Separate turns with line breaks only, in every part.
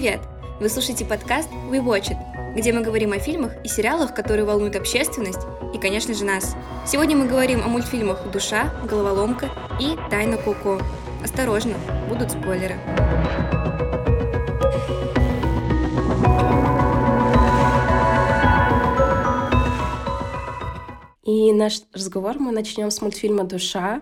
привет! Вы слушаете подкаст We Watch It, где мы говорим о фильмах и сериалах, которые волнуют общественность и, конечно же, нас. Сегодня мы говорим о мультфильмах «Душа», «Головоломка» и «Тайна Коко». Осторожно, будут спойлеры.
И наш разговор мы начнем с мультфильма «Душа»,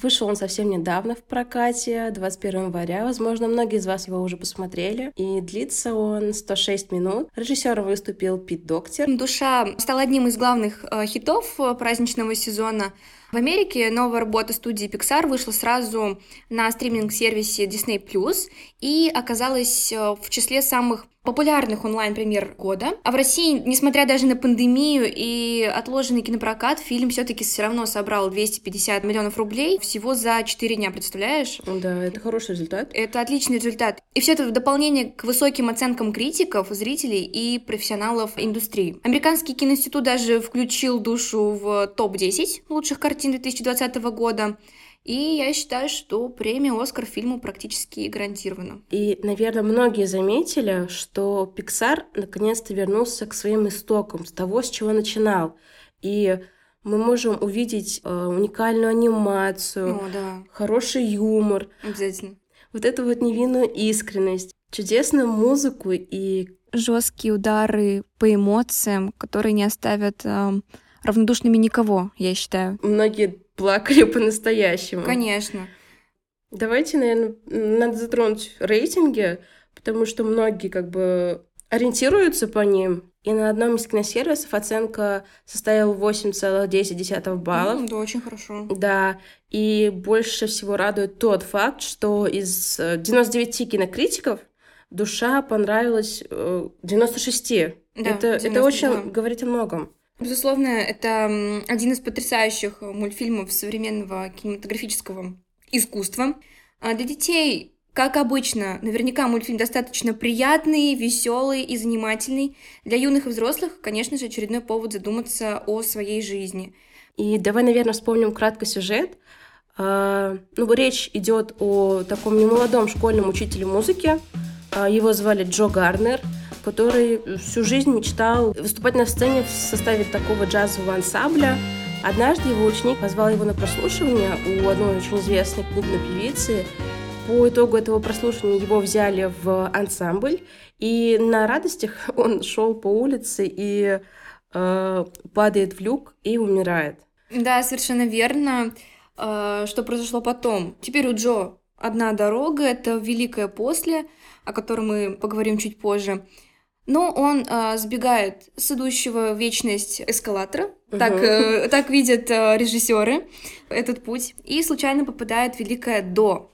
Вышел он совсем недавно в прокате, 21 января. Возможно, многие из вас его уже посмотрели. И длится он 106 минут. Режиссером выступил Пит Доктор.
«Душа» стал одним из главных э, хитов э, праздничного сезона. В Америке новая работа студии Pixar вышла сразу на стриминг-сервисе Disney+, и оказалась э, в числе самых популярных онлайн-премьер года. А в России, несмотря даже на пандемию и отложенный кинопрокат, фильм все-таки все равно собрал 250 миллионов рублей всего за 4 дня, представляешь?
Да, это хороший результат.
Это отличный результат. И все это в дополнение к высоким оценкам критиков, зрителей и профессионалов индустрии. Американский киноинститут даже включил душу в топ-10 лучших картин 2020 года. И я считаю, что премия «Оскар» фильму практически гарантирована.
И, наверное, многие заметили, что Pixar наконец-то вернулся к своим истокам, с того, с чего начинал. И мы можем увидеть э, уникальную анимацию,
О, да.
хороший юмор.
Обязательно.
Вот эту вот невинную искренность, чудесную музыку и
жесткие удары по эмоциям, которые не оставят э, равнодушными никого, я считаю.
Многие плакали по-настоящему.
Конечно.
Давайте, наверное, надо затронуть рейтинги, потому что многие как бы ориентируются по ним. И на одном из киносервисов оценка составила 8,10 баллов.
Mm, да, очень хорошо.
Да, и больше всего радует тот факт, что из 99 э, кинокритиков душа понравилась 96. Э, да, это, 90, это очень да. говорит о многом.
Безусловно, это один из потрясающих мультфильмов современного кинематографического искусства. А для детей, как обычно, наверняка мультфильм достаточно приятный, веселый и занимательный. Для юных и взрослых, конечно же, очередной повод задуматься о своей жизни.
И давай, наверное, вспомним кратко сюжет. А, ну, речь идет о таком немолодом школьном учителе музыки. А, его звали Джо Гарнер – который всю жизнь мечтал выступать на сцене в составе такого джазового ансамбля. Однажды его ученик позвал его на прослушивание у одной очень известной клубной певицы. По итогу этого прослушивания его взяли в ансамбль, и на радостях он шел по улице и э, падает в люк и умирает.
Да, совершенно верно. Э, что произошло потом? Теперь у Джо одна дорога, это Великое После, о котором мы поговорим чуть позже. Но он э, сбегает с идущего в вечность эскалатора, угу. так, э, так видят э, режиссеры этот путь, и случайно попадает в Великое До.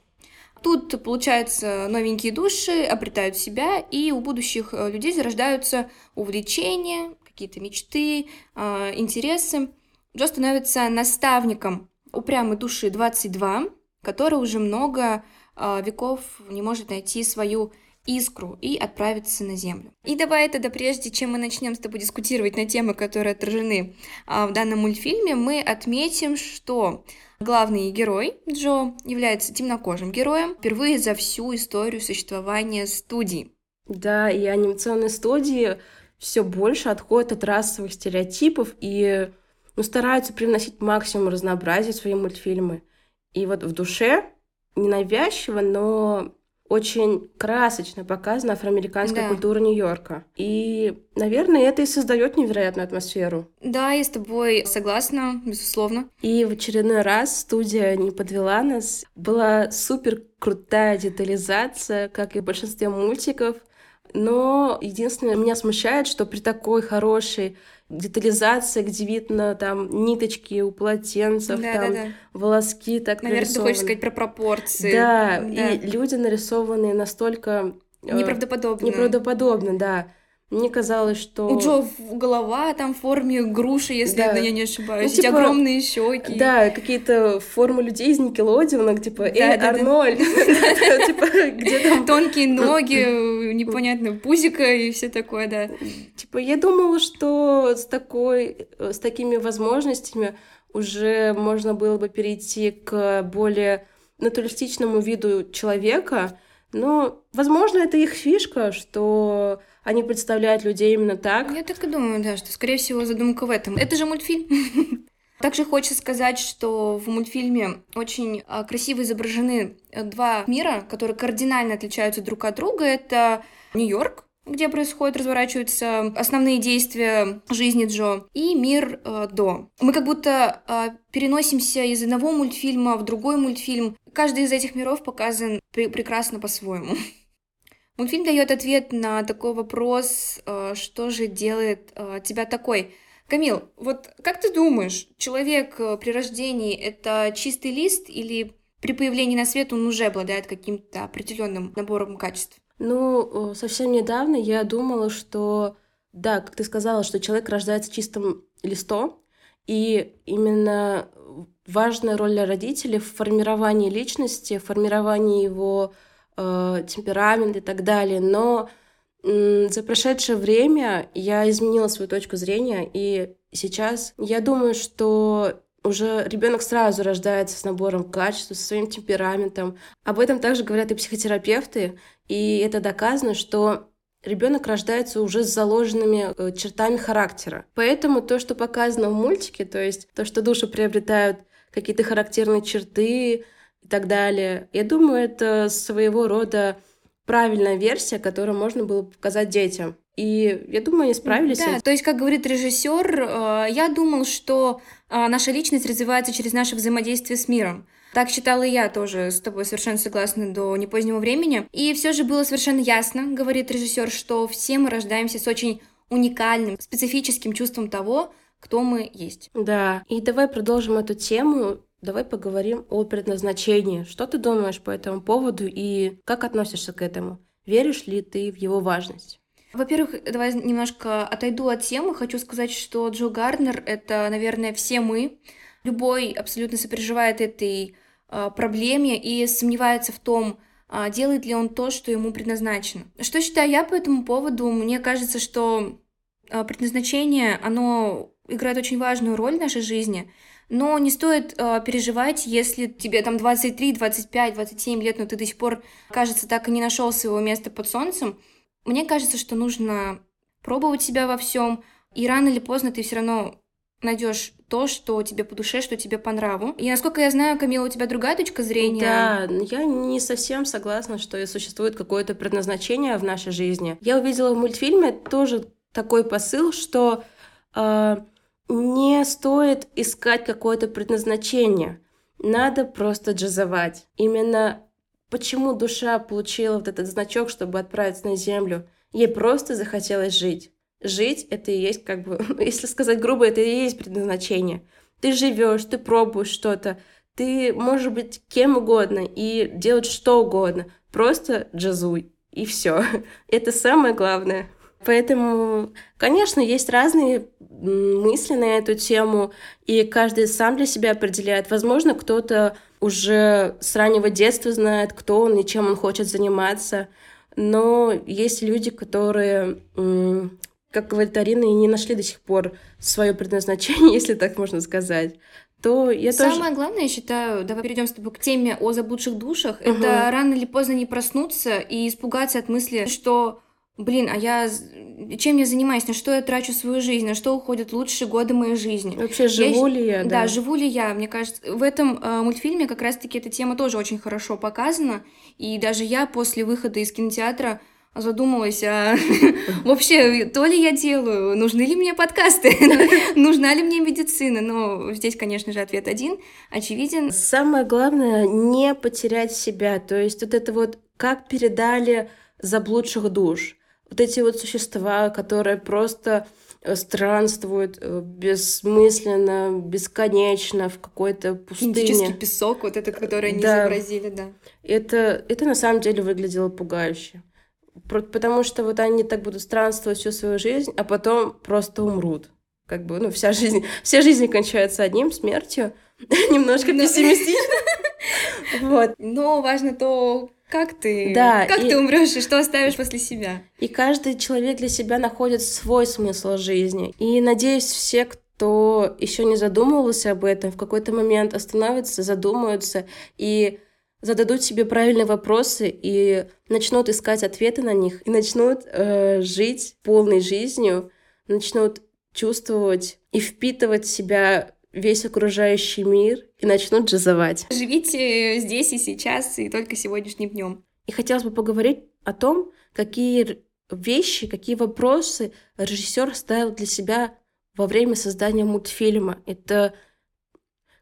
Тут, получается, новенькие души обретают себя, и у будущих э, людей зарождаются увлечения, какие-то мечты, э, интересы. Джо становится наставником упрямой души 22, которая уже много э, веков не может найти свою искру и отправиться на Землю. И давай тогда, прежде чем мы начнем с тобой дискутировать на темы, которые отражены а, в данном мультфильме, мы отметим, что главный герой Джо является темнокожим героем впервые за всю историю существования студии.
Да, и анимационные студии все больше отходят от расовых стереотипов и ну, стараются привносить максимум разнообразия в свои мультфильмы. И вот в душе ненавязчиво, но очень красочно показана афроамериканская да. культура Нью-Йорка. И, наверное, это и создает невероятную атмосферу.
Да, я с тобой согласна, безусловно.
И в очередной раз студия не подвела нас. Была супер крутая детализация, как и в большинстве мультиков. Но единственное, меня смущает, что при такой хорошей детализации, где видно там ниточки у полотенцев, да, там да, да. волоски так
Наверное,
нарисованы.
ты хочешь сказать про пропорции.
Да, да. и люди нарисованные настолько...
Э, неправдоподобно.
Неправдоподобно, да. Мне казалось, что...
У Джо голова там в форме груши, если да. я не ошибаюсь. Ну, типа, огромные щеки.
Да, какие-то формы людей из Никелодиона, типа, эй, Арнольд.
Типа, где там... Тонкие ноги, непонятно, пузика и все такое, да.
Типа, я думала, что с такой, с такими возможностями уже можно было бы перейти к более натуристичному виду человека, Ну, возможно, это их фишка, что они представляют людей именно так.
Я так и думаю, да, что, скорее всего, задумка в этом. Это же мультфильм. Также хочется сказать, что в мультфильме очень а, красиво изображены э, два мира, которые кардинально отличаются друг от друга. Это Нью-Йорк, где происходят, разворачиваются основные действия жизни Джо, и мир э, до. Мы как будто э, переносимся из одного мультфильма в другой мультфильм. Каждый из этих миров показан пр- прекрасно по-своему. Мультфильм дает ответ на такой вопрос, э, что же делает э, тебя такой. Камил, вот как ты думаешь, человек э, при рождении это чистый лист или при появлении на свет он уже обладает каким-то определенным набором качеств?
Ну, совсем недавно я думала, что, да, как ты сказала, что человек рождается чистым листом, и именно важная роль родителей в формировании личности, в формировании его э, темперамента и так далее. Но э, за прошедшее время я изменила свою точку зрения, и сейчас я думаю, что уже ребенок сразу рождается с набором качеств, со своим темпераментом. Об этом также говорят и психотерапевты, и это доказано, что ребенок рождается уже с заложенными э, чертами характера. Поэтому то, что показано в мультике, то есть то, что души приобретают какие-то характерные черты так далее, я думаю, это своего рода правильная версия, которую можно было показать детям. И я думаю, они справились.
Да, то есть, как говорит режиссер, э, я думал, что э, наша личность развивается через наше взаимодействие с миром. Так считала и я тоже, с тобой совершенно согласна до непозднего времени. И все же было совершенно ясно, говорит режиссер, что все мы рождаемся с очень уникальным, специфическим чувством того, кто мы есть.
Да, и давай продолжим эту тему. Давай поговорим о предназначении. Что ты думаешь по этому поводу и как относишься к этому? Веришь ли ты в его важность?
Во-первых, давай немножко отойду от темы. Хочу сказать, что Джо Гарднер — это, наверное, все мы. Любой абсолютно сопереживает этой э, проблеме и сомневается в том, э, делает ли он то, что ему предназначено. Что считаю я по этому поводу? Мне кажется, что э, предназначение, оно играет очень важную роль в нашей жизни, но не стоит э, переживать, если тебе там 23, 25, 27 лет, но ты до сих пор, кажется, так и не нашел своего места под солнцем. Мне кажется, что нужно пробовать себя во всем, и рано или поздно ты все равно найдешь то, что тебе по душе, что тебе по нраву. И насколько я знаю, Камила, у тебя другая точка зрения.
Да, я не совсем согласна, что существует какое-то предназначение в нашей жизни. Я увидела в мультфильме тоже такой посыл, что э, не стоит искать какое-то предназначение. Надо просто джазовать. Именно почему душа получила вот этот значок, чтобы отправиться на землю. Ей просто захотелось жить. Жить — это и есть, как бы, если сказать грубо, это и есть предназначение. Ты живешь, ты пробуешь что-то, ты можешь быть кем угодно и делать что угодно. Просто джазуй, и все. Это самое главное. Поэтому, конечно, есть разные мысли на эту тему, и каждый сам для себя определяет. Возможно, кто-то уже с раннего детства знает, кто он и чем он хочет заниматься. Но есть люди, которые, как говорит Арина, и не нашли до сих пор свое предназначение, если так можно сказать то я
Самое
тоже...
главное, я считаю, давай перейдем с тобой к теме о заблудших душах, угу. это рано или поздно не проснуться и испугаться от мысли, что блин, а я чем я занимаюсь, на что я трачу свою жизнь, на что уходят лучшие годы моей жизни.
Вообще, живу я, ли я,
да. Да, живу ли я, мне кажется. В этом э, мультфильме как раз-таки эта тема тоже очень хорошо показана, и даже я после выхода из кинотеатра задумалась, а вообще, то ли я делаю, нужны ли мне подкасты, нужна ли мне медицина, но здесь, конечно же, ответ один, очевиден.
Самое главное, не потерять себя, то есть вот это вот, как передали заблудших душ, вот эти вот существа, которые просто э, странствуют э, бессмысленно, бесконечно в какой-то пустыне.
Кинетический песок, вот это, который они да. изобразили, да.
Это, это на самом деле выглядело пугающе. Потому что вот они так будут странствовать всю свою жизнь, а потом просто умрут. Как бы, ну, вся жизнь, вся жизнь кончается одним, смертью. Немножко пессимистично.
Вот. Но важно то, как ты, да, как и... ты умрешь и что оставишь после себя.
И каждый человек для себя находит свой смысл жизни. И надеюсь, все, кто еще не задумывался об этом, в какой-то момент остановятся, задумаются и зададут себе правильные вопросы и начнут искать ответы на них, и начнут э, жить полной жизнью, начнут чувствовать и впитывать в себя весь окружающий мир и начнут джазовать.
Живите здесь и сейчас, и только сегодняшним днем.
И хотелось бы поговорить о том, какие вещи, какие вопросы режиссер ставил для себя во время создания мультфильма. Это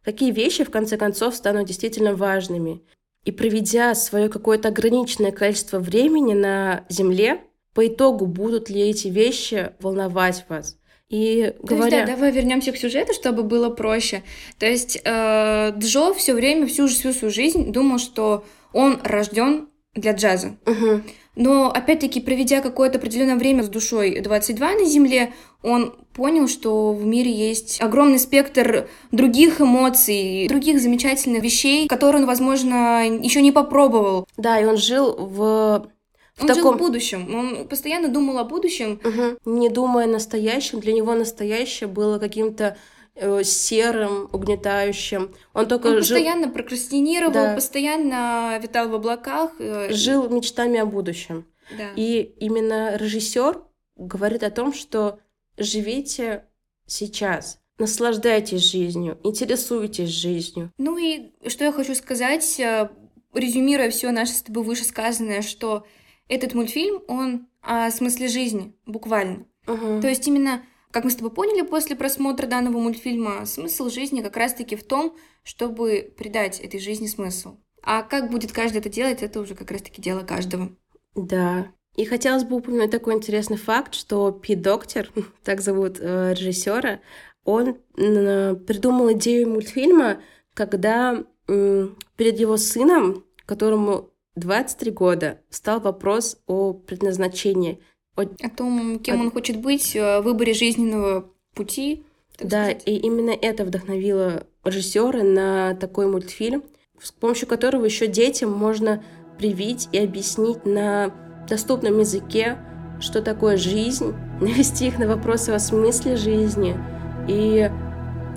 какие вещи, в конце концов, станут действительно важными. И проведя свое какое-то ограниченное количество времени на Земле, по итогу будут ли эти вещи волновать вас? И
То говоря... есть, да, давай вернемся к сюжету, чтобы было проще. То есть э, Джо все время, всю, всю свою жизнь думал, что он рожден для джаза.
Угу.
Но, опять-таки, проведя какое-то определенное время с душой 22 на Земле, он понял, что в мире есть огромный спектр других эмоций, других замечательных вещей, которые он, возможно, еще не попробовал.
Да, и он жил в
в он таком... жил в будущем. Он постоянно думал о будущем.
Угу. Не думая о настоящем, для него настоящее было каким-то э, серым, угнетающим. Он только
он
жил...
постоянно прокрастинировал, да. постоянно витал в облаках.
Э... Жил мечтами о будущем.
Да.
И именно режиссер говорит о том, что живите сейчас. Наслаждайтесь жизнью, интересуйтесь жизнью.
Ну и что я хочу сказать, э, резюмируя все наше с тобой вышесказанное, что этот мультфильм, он о смысле жизни, буквально.
Uh-huh.
То есть именно, как мы с тобой поняли после просмотра данного мультфильма, смысл жизни как раз-таки в том, чтобы придать этой жизни смысл. А как будет каждый это делать, это уже как раз-таки дело каждого.
Да. И хотелось бы упомянуть такой интересный факт, что Пи Доктор, так зовут э, режиссера, он э, придумал идею мультфильма, когда э, перед его сыном, которому 23 года стал вопрос о предназначении.
О, о том, кем о... он хочет быть, о выборе жизненного пути.
Да, сказать. и именно это вдохновило режиссера на такой мультфильм, с помощью которого еще детям можно привить и объяснить на доступном языке, что такое жизнь, навести их на вопросы о смысле жизни и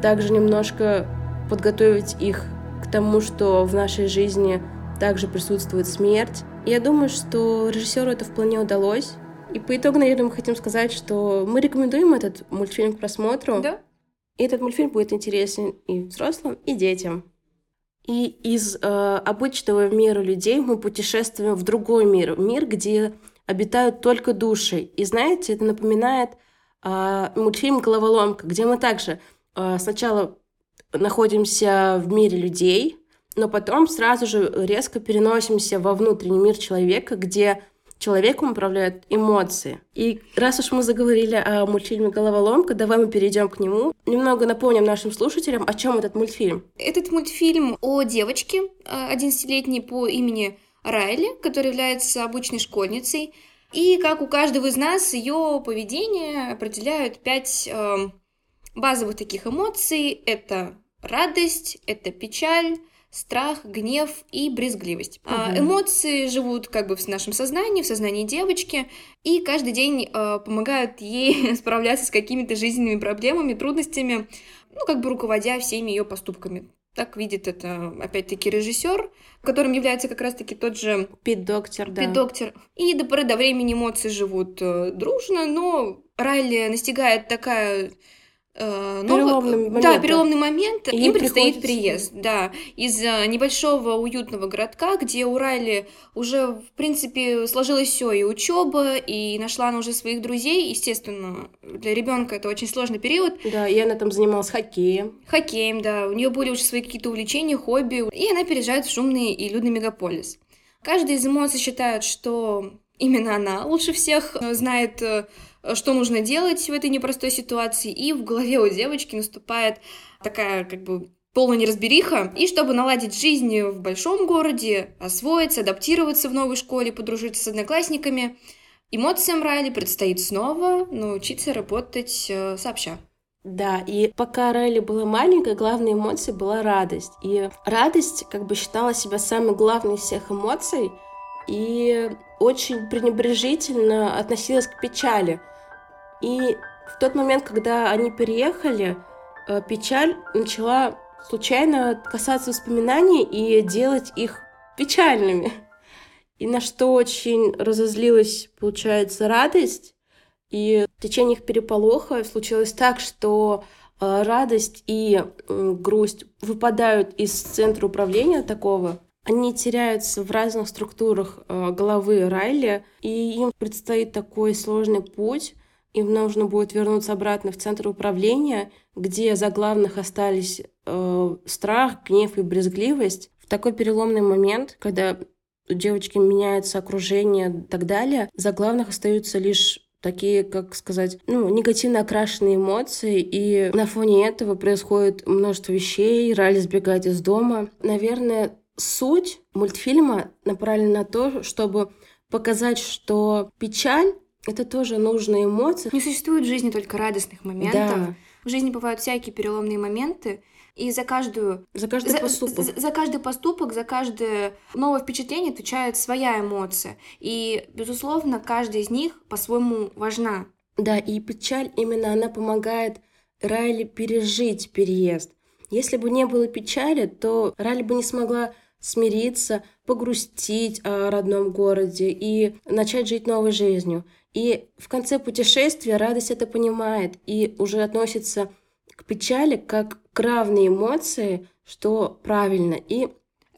также немножко подготовить их к тому, что в нашей жизни также присутствует смерть. Я думаю, что режиссеру это вполне удалось. И по итогу, наверное, мы хотим сказать, что мы рекомендуем этот мультфильм к просмотру.
Да.
И этот мультфильм будет интересен и взрослым, и детям. И из э, обычного мира людей мы путешествуем в другой мир, мир, где обитают только души. И знаете, это напоминает э, мультфильм «Головоломка», где мы также э, сначала находимся в мире людей, но потом сразу же резко переносимся во внутренний мир человека, где человеком управляют эмоции. И раз уж мы заговорили о мультфильме «Головоломка», давай мы перейдем к нему. Немного напомним нашим слушателям, о чем этот мультфильм.
Этот мультфильм о девочке 11-летней по имени Райли, которая является обычной школьницей. И как у каждого из нас, ее поведение определяют пять э, базовых таких эмоций. Это радость, это печаль, страх, гнев и брезгливость. Угу. А, эмоции живут как бы в нашем сознании, в сознании девочки, и каждый день а, помогают ей справляться с какими-то жизненными проблемами, трудностями, ну, как бы руководя всеми ее поступками. Так видит это, опять-таки, режиссер, которым является как раз-таки тот же...
Пит-доктор, да.
Пит-доктор. И до поры до времени эмоции живут э, дружно, но Райли настигает такая
Э, переломный момент.
Да, переломный момент. И им предстоит приезд, да, из небольшого уютного городка, где у Райли уже, в принципе, сложилось все и учеба, и нашла она уже своих друзей. Естественно, для ребенка это очень сложный период.
Да, и она там занималась хоккеем.
Хоккеем, да. У нее были уже свои какие-то увлечения, хобби, и она переезжает в шумный и людный мегаполис. Каждый из эмоций считает, что именно она лучше всех э, знает э, что нужно делать в этой непростой ситуации, и в голове у девочки наступает такая как бы полная неразбериха, и чтобы наладить жизнь в большом городе, освоиться, адаптироваться в новой школе, подружиться с одноклассниками, эмоциям Райли предстоит снова научиться работать э, сообща.
Да, и пока Райли была маленькой, главной эмоцией была радость. И радость как бы считала себя самой главной из всех эмоций и очень пренебрежительно относилась к печали. И в тот момент, когда они переехали, э, печаль начала случайно касаться воспоминаний и делать их печальными. И на что очень разозлилась, получается, радость. И в течение их переполоха случилось так, что э, радость и грусть выпадают из центра управления такого, они теряются в разных структурах э, головы Райли, и им предстоит такой сложный путь. Им нужно будет вернуться обратно в центр управления, где за главных остались э, страх, гнев и брезгливость. В такой переломный момент, когда у девочки меняется окружение и так далее, за главных остаются лишь такие, как сказать, ну, негативно окрашенные эмоции, и на фоне этого происходит множество вещей, Райли сбегает из дома. Наверное, суть мультфильма направлена на то, чтобы показать, что печаль — это тоже нужные эмоции.
Не существует в жизни только радостных моментов. Да. В жизни бывают всякие переломные моменты, и за каждую...
За каждый за, поступок.
За, за каждый поступок, за каждое новое впечатление отвечает своя эмоция. И, безусловно, каждая из них по-своему важна.
Да, и печаль именно она помогает Райли пережить переезд. Если бы не было печали, то Райли бы не смогла смириться, погрустить о родном городе и начать жить новой жизнью. И в конце путешествия радость это понимает и уже относится к печали как к равной эмоции, что правильно. И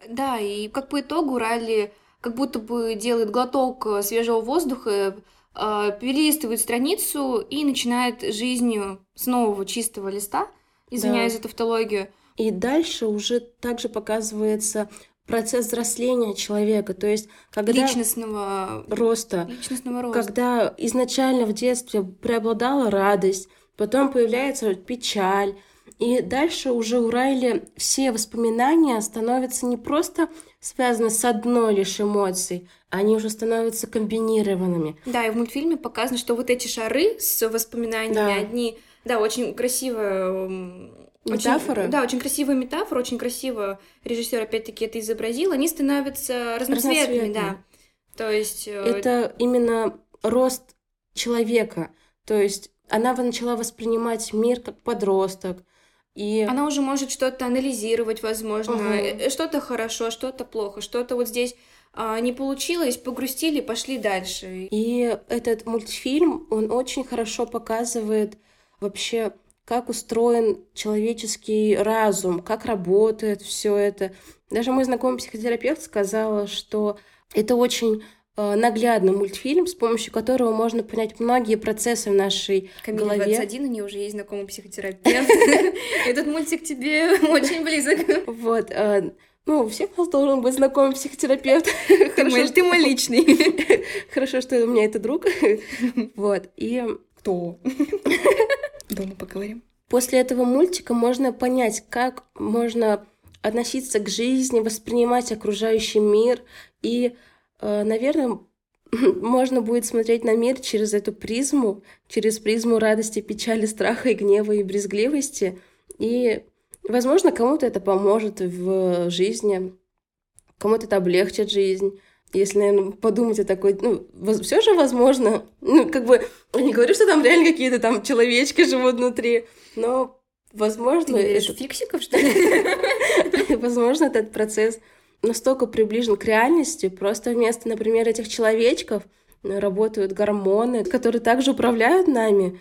да, и как по итогу Ралли как будто бы делает глоток свежего воздуха, э, перелистывает страницу и начинает жизнью с нового чистого листа, извиняюсь да. за тавтологию.
И дальше уже также показывается процесс взросления человека, то есть когда
личностного
роста,
личностного роста,
когда изначально в детстве преобладала радость, потом появляется печаль, и дальше уже у Райли все воспоминания становятся не просто связаны с одной лишь эмоцией, они уже становятся комбинированными.
Да, и в мультфильме показано, что вот эти шары с воспоминаниями, да. одни, да, очень красиво
Метафора?
Очень, да, очень красивая метафора, очень красиво режиссер опять-таки это изобразил. Они становятся разноцветными, разноцветными. да. То есть... Э,
это именно рост человека. То есть она начала воспринимать мир как подросток. И...
Она уже может что-то анализировать, возможно. Угу. Что-то хорошо, что-то плохо, что-то вот здесь а, не получилось, погрустили, пошли дальше.
И этот мультфильм, он очень хорошо показывает вообще как устроен человеческий разум, как работает все это. Даже мой знакомый психотерапевт сказала, что это очень э, наглядный мультфильм, с помощью которого можно понять многие процессы в нашей
Камиле
голове.
21, у нее уже есть знакомый психотерапевт. Этот мультик тебе очень близок.
Вот. Э, ну, у всех нас должен быть знакомый психотерапевт.
Ты мой, ты мой личный.
Хорошо, что у меня это друг. Вот. И...
Кто? Дома поговорим.
После этого мультика можно понять, как можно относиться к жизни, воспринимать окружающий мир. И, э, наверное, можно будет смотреть на мир через эту призму, через призму радости, печали, страха и гнева и брезгливости. И, возможно, кому-то это поможет в жизни, кому-то это облегчит жизнь. Если, наверное, подумать о такой, ну, все же возможно. Ну, как бы, не говорю, что там реально какие-то там человечки живут внутри, но, возможно...
Ты
это...
фиксиков, что ли?
Возможно, этот процесс настолько приближен к реальности, просто вместо, например, этих человечков работают гормоны, которые также управляют нами.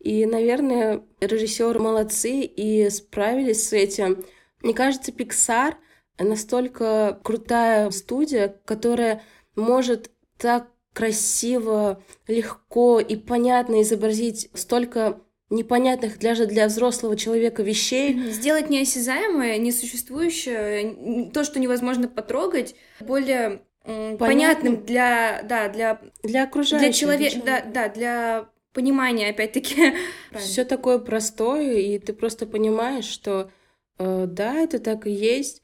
И, наверное, режиссеры молодцы и справились с этим. Мне кажется, Pixar настолько крутая студия, которая может так красиво, легко и понятно изобразить столько непонятных даже для взрослого человека вещей.
Сделать неосязаемое, несуществующее, то, что невозможно потрогать, более понятным, понятным для, да, для,
для окружающих.
Для человека, да, да, для понимания, опять-таки.
Все такое простое, и ты просто понимаешь, что э, да, это так и есть.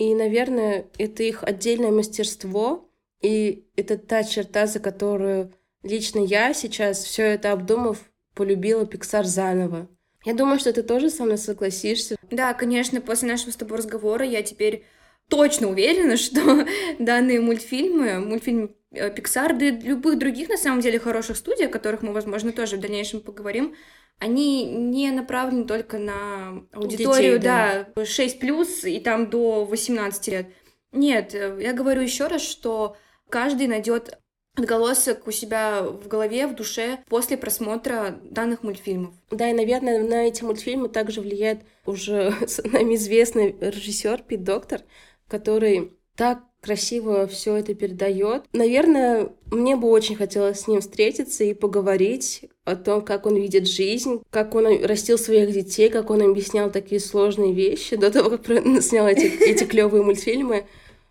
И, наверное, это их отдельное мастерство, и это та черта, за которую лично я сейчас, все это обдумав, полюбила Pixar заново. Я думаю, что ты тоже со мной согласишься.
Да, конечно, после нашего с тобой разговора я теперь точно уверена, что данные мультфильмы, мультфильм э, Pixar, да и любых других, на самом деле, хороших студий, о которых мы, возможно, тоже в дальнейшем поговорим, они не направлены только на аудиторию, Детей, да, да, 6 плюс и там до 18 лет. Нет, я говорю еще раз, что каждый найдет отголосок у себя в голове, в душе после просмотра данных мультфильмов.
Да, и, наверное, на эти мультфильмы также влияет уже нами известный режиссер Пит Доктор, который так красиво все это передает. Наверное, мне бы очень хотелось с ним встретиться и поговорить о том, как он видит жизнь, как он растил своих детей, как он объяснял такие сложные вещи до того, как снял эти, эти клевые мультфильмы.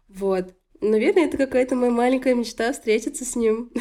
Вот. Наверное, это какая-то моя маленькая мечта встретиться с ним.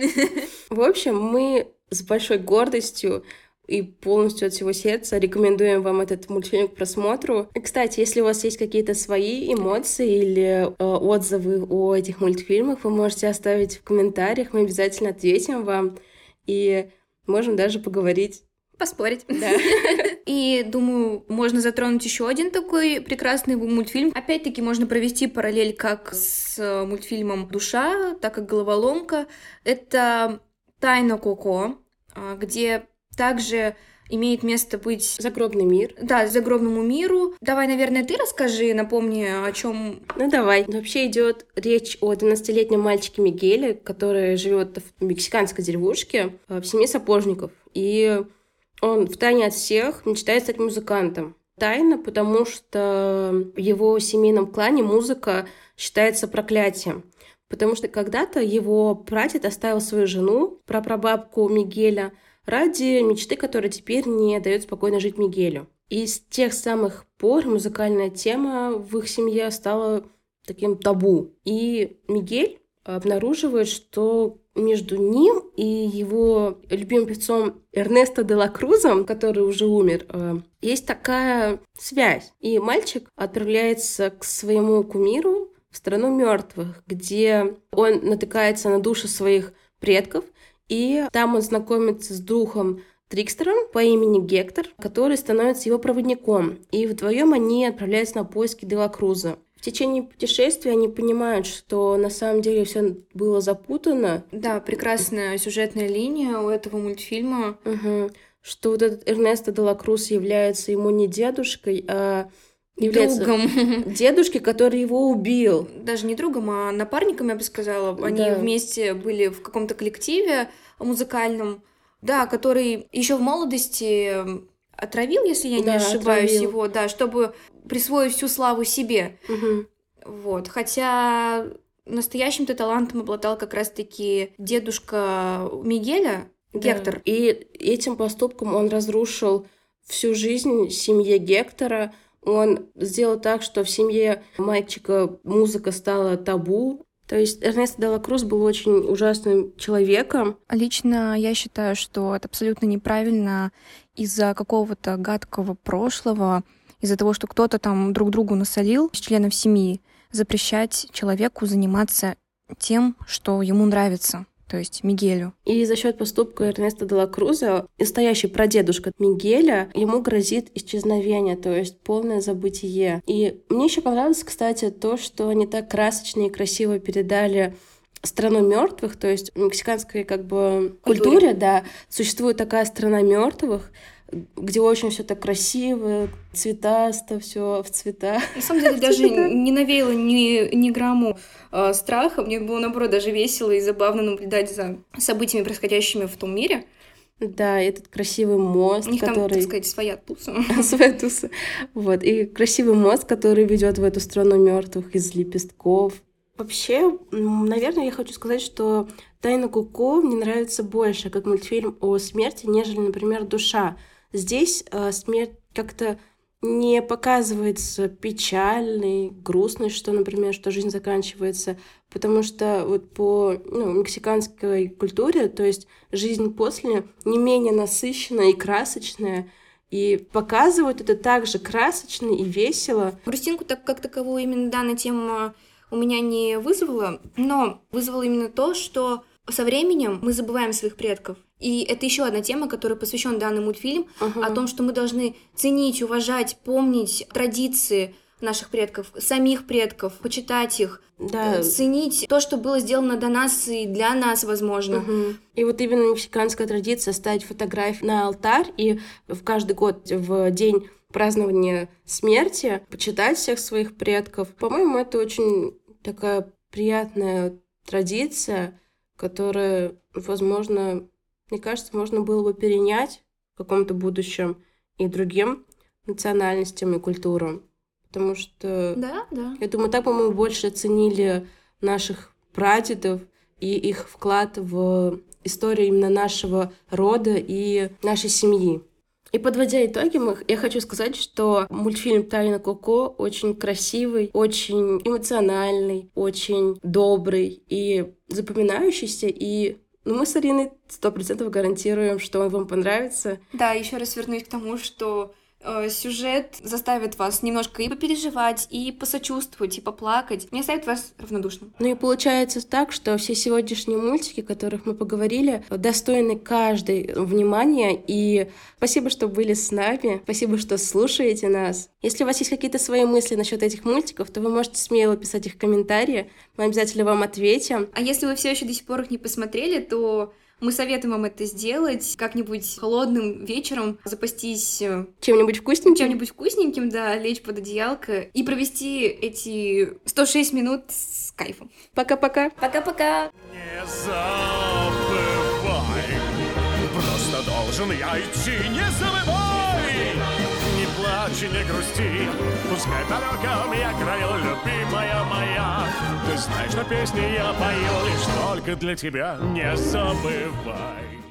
В общем, мы с большой гордостью и полностью от всего сердца рекомендуем вам этот мультфильм к просмотру. И, кстати, если у вас есть какие-то свои эмоции или э, отзывы о этих мультфильмах, вы можете оставить в комментариях, мы обязательно ответим вам и можем даже поговорить.
Поспорить.
Да.
И думаю, можно затронуть еще один такой прекрасный мультфильм. Опять-таки можно провести параллель как с мультфильмом «Душа», так как «Головоломка». Это «Тайна Коко», а, где также имеет место быть
загробный мир.
Да, загробному миру. Давай, наверное, ты расскажи, напомни, о чем.
Ну давай. Вообще идет речь о 12-летнем мальчике Мигеле, который живет в мексиканской деревушке э, в семье сапожников. И он в тайне от всех мечтает стать музыкантом. Тайна, потому что в его семейном клане музыка считается проклятием. Потому что когда-то его прадед оставил свою жену, прапрабабку Мигеля, ради мечты, которая теперь не дает спокойно жить Мигелю. И с тех самых пор музыкальная тема в их семье стала таким табу. И Мигель обнаруживает, что между ним и его любимым певцом Эрнесто де ла Крузом, который уже умер, э, есть такая связь. И мальчик отправляется к своему кумиру в страну мертвых, где он натыкается на души своих предков, и там он знакомится с духом Трикстером по имени Гектор, который становится его проводником. И вдвоем они отправляются на поиски Делакруза. В течение путешествия они понимают, что на самом деле все было запутано.
Да, прекрасная сюжетная линия у этого мультфильма.
Угу. Что вот этот Эрнесто Делакруз является ему не дедушкой, а является
другом.
дедушки, который его убил.
Даже не другом, а напарником, я бы сказала. Они
Да.
вместе были в каком-то коллективе музыкальном, да, который еще в молодости м, отравил, если я не
Да,
ошибаюсь,
отравил.
его, да, чтобы присвоить всю славу себе.
Мгм.
Вот. Хотя настоящим-то талантом обладал как раз-таки дедушка Мигеля,
Да.
Гектор.
И этим поступком он разрушил всю жизнь семье Гектора. Он сделал так, что в семье мальчика музыка стала табу. То есть Эрнесто де ла Круз был очень ужасным человеком.
Лично я считаю, что это абсолютно неправильно из-за какого-то гадкого прошлого, из-за того, что кто-то там друг другу насолил из членов семьи, запрещать человеку заниматься тем, что ему нравится, то есть Мигелю.
И за счет поступка Эрнеста де ла Круза, настоящий прадедушка Мигеля, ему грозит исчезновение, то есть полное забытие. И мне еще понравилось, кстати, то, что они так красочно и красиво передали страну мертвых, то есть в мексиканской как бы
Культуре.
культуре, да, существует такая страна мертвых, где очень все так красиво, цветасто, все в цветах.
На самом деле даже не навеяло ни, ни грамму э, страха. Мне было, наоборот, даже весело и забавно наблюдать за событиями, происходящими в том мире.
Да, этот красивый мост,
У них там,
который...
так сказать, своя туса.
своя туса. Вот. И красивый мост, который ведет в эту страну мертвых из лепестков. Вообще, м, наверное, я хочу сказать, что Тайна Куко мне нравится больше, как мультфильм о смерти, нежели, например, Душа. Здесь э, смерть как-то не показывается печальной, грустной, что, например, что жизнь заканчивается, потому что вот по ну, мексиканской культуре, то есть жизнь после не менее насыщенная и красочная, и показывают это также красочно и весело.
Грустинку так как таковую именно данная тема у меня не вызвала, но вызвала именно то, что со временем мы забываем своих предков. И это еще одна тема, которой посвящен данный мультфильм, о том, что мы должны ценить, уважать, помнить традиции наших предков, самих предков, почитать их,
Да.
э, ценить то, что было сделано до нас и для нас, возможно.
Мгм. И вот именно мексиканская традиция ставить фотографии на алтарь и в каждый год в день празднование смерти, почитать всех своих предков. По-моему, это очень такая приятная традиция, которая, возможно, мне кажется, можно было бы перенять в каком-то будущем и другим национальностям и культурам. Потому что,
да, да.
я думаю, так бы мы больше оценили наших прадедов и их вклад в историю именно нашего рода и нашей семьи. И подводя итоги, я хочу сказать, что мультфильм «Тайна Коко» очень красивый, очень эмоциональный, очень добрый и запоминающийся, и ну, мы с Ариной сто процентов гарантируем, что он вам понравится.
Да, еще раз вернусь к тому, что сюжет заставит вас немножко и попереживать, и посочувствовать, и поплакать, не оставит вас равнодушным.
Ну и получается так, что все сегодняшние мультики, о которых мы поговорили, достойны каждой внимания, и спасибо, что были с нами, спасибо, что слушаете нас. Если у вас есть какие-то свои мысли насчет этих мультиков, то вы можете смело писать их в комментарии, мы обязательно вам ответим.
А если вы все еще до сих пор их не посмотрели, то мы советуем вам это сделать как-нибудь холодным вечером, запастись э,
чем-нибудь вкусненьким.
Чем-нибудь вкусненьким, да, лечь под одеялко и провести эти 106 минут с кайфом.
Пока-пока.
Пока-пока.
Не забывай, просто должен я идти, не забывай плачь не грусти. Пускай далеко меня краю, любимая моя. Ты знаешь, что песни я пою лишь только для тебя Не забывай